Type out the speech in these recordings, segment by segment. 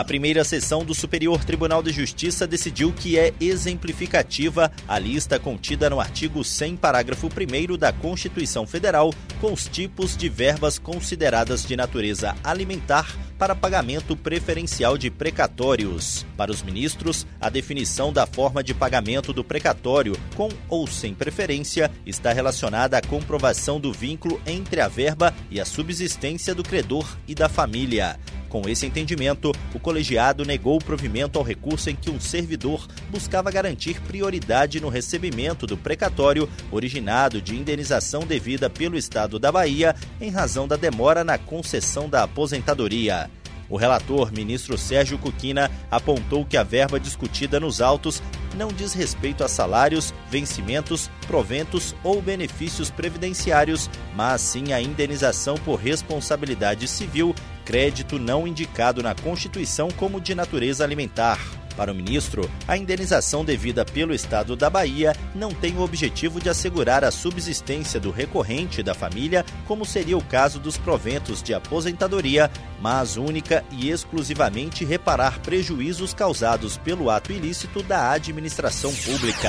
A primeira sessão do Superior Tribunal de Justiça decidiu que é exemplificativa a lista contida no artigo 100, parágrafo 1 da Constituição Federal, com os tipos de verbas consideradas de natureza alimentar para pagamento preferencial de precatórios. Para os ministros, a definição da forma de pagamento do precatório, com ou sem preferência, está relacionada à comprovação do vínculo entre a verba e a subsistência do credor e da família. Com esse entendimento, o colegiado negou o provimento ao recurso em que um servidor buscava garantir prioridade no recebimento do precatório originado de indenização devida pelo Estado da Bahia em razão da demora na concessão da aposentadoria. O relator, ministro Sérgio Cuquina, apontou que a verba discutida nos autos não diz respeito a salários, vencimentos, proventos ou benefícios previdenciários, mas sim a indenização por responsabilidade civil crédito não indicado na Constituição como de natureza alimentar. Para o ministro, a indenização devida pelo Estado da Bahia não tem o objetivo de assegurar a subsistência do recorrente da família, como seria o caso dos proventos de aposentadoria, mas única e exclusivamente reparar prejuízos causados pelo ato ilícito da administração pública.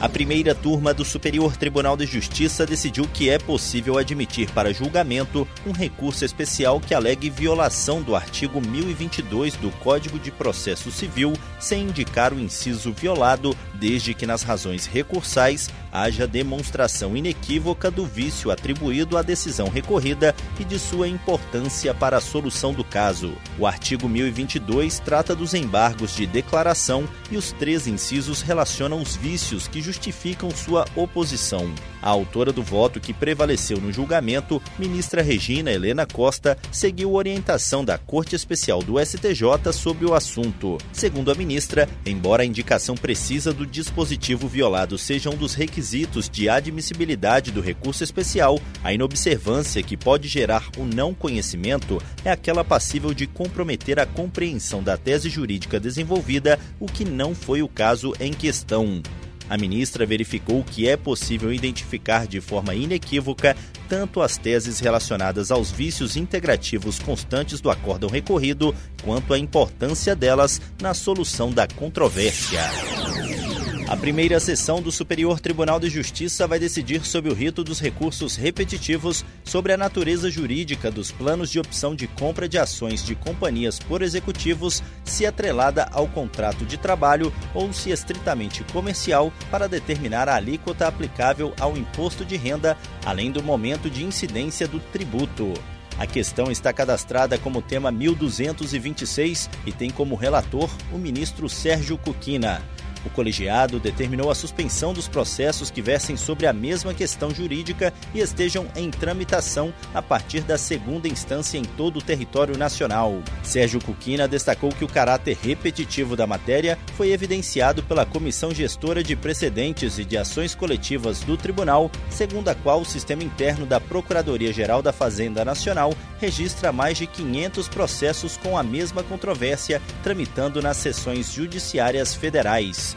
A primeira turma do Superior Tribunal de Justiça decidiu que é possível admitir para julgamento um recurso especial que alegue violação do artigo 1022 do Código de Processo Civil, sem indicar o inciso violado, desde que nas razões recursais haja demonstração inequívoca do vício atribuído à decisão recorrida e de sua importância para a solução do caso. O artigo 1022 trata dos embargos de declaração e os três incisos relacionam os vícios que justificam sua oposição. A autora do voto que prevaleceu no julgamento, ministra Regina Helena Costa, seguiu orientação da Corte Especial do STJ sobre o assunto. Segundo a ministra, embora a indicação precisa do dispositivo violado seja um dos requisitos de admissibilidade do recurso especial, a inobservância que pode gerar o não conhecimento é aquela passível de comprometer a compreensão da tese jurídica desenvolvida, o que não foi o caso em questão. A ministra verificou que é possível identificar de forma inequívoca tanto as teses relacionadas aos vícios integrativos constantes do acórdão recorrido, quanto a importância delas na solução da controvérsia. A primeira sessão do Superior Tribunal de Justiça vai decidir sobre o rito dos recursos repetitivos sobre a natureza jurídica dos planos de opção de compra de ações de companhias por executivos, se atrelada ao contrato de trabalho ou se estritamente comercial, para determinar a alíquota aplicável ao imposto de renda, além do momento de incidência do tributo. A questão está cadastrada como tema 1226 e tem como relator o ministro Sérgio Cuquina. O colegiado determinou a suspensão dos processos que versem sobre a mesma questão jurídica e estejam em tramitação a partir da segunda instância em todo o território nacional. Sérgio Cuquina destacou que o caráter repetitivo da matéria foi evidenciado pela Comissão Gestora de Precedentes e de Ações Coletivas do Tribunal, segundo a qual o sistema interno da Procuradoria-Geral da Fazenda Nacional registra mais de 500 processos com a mesma controvérsia tramitando nas sessões judiciárias federais.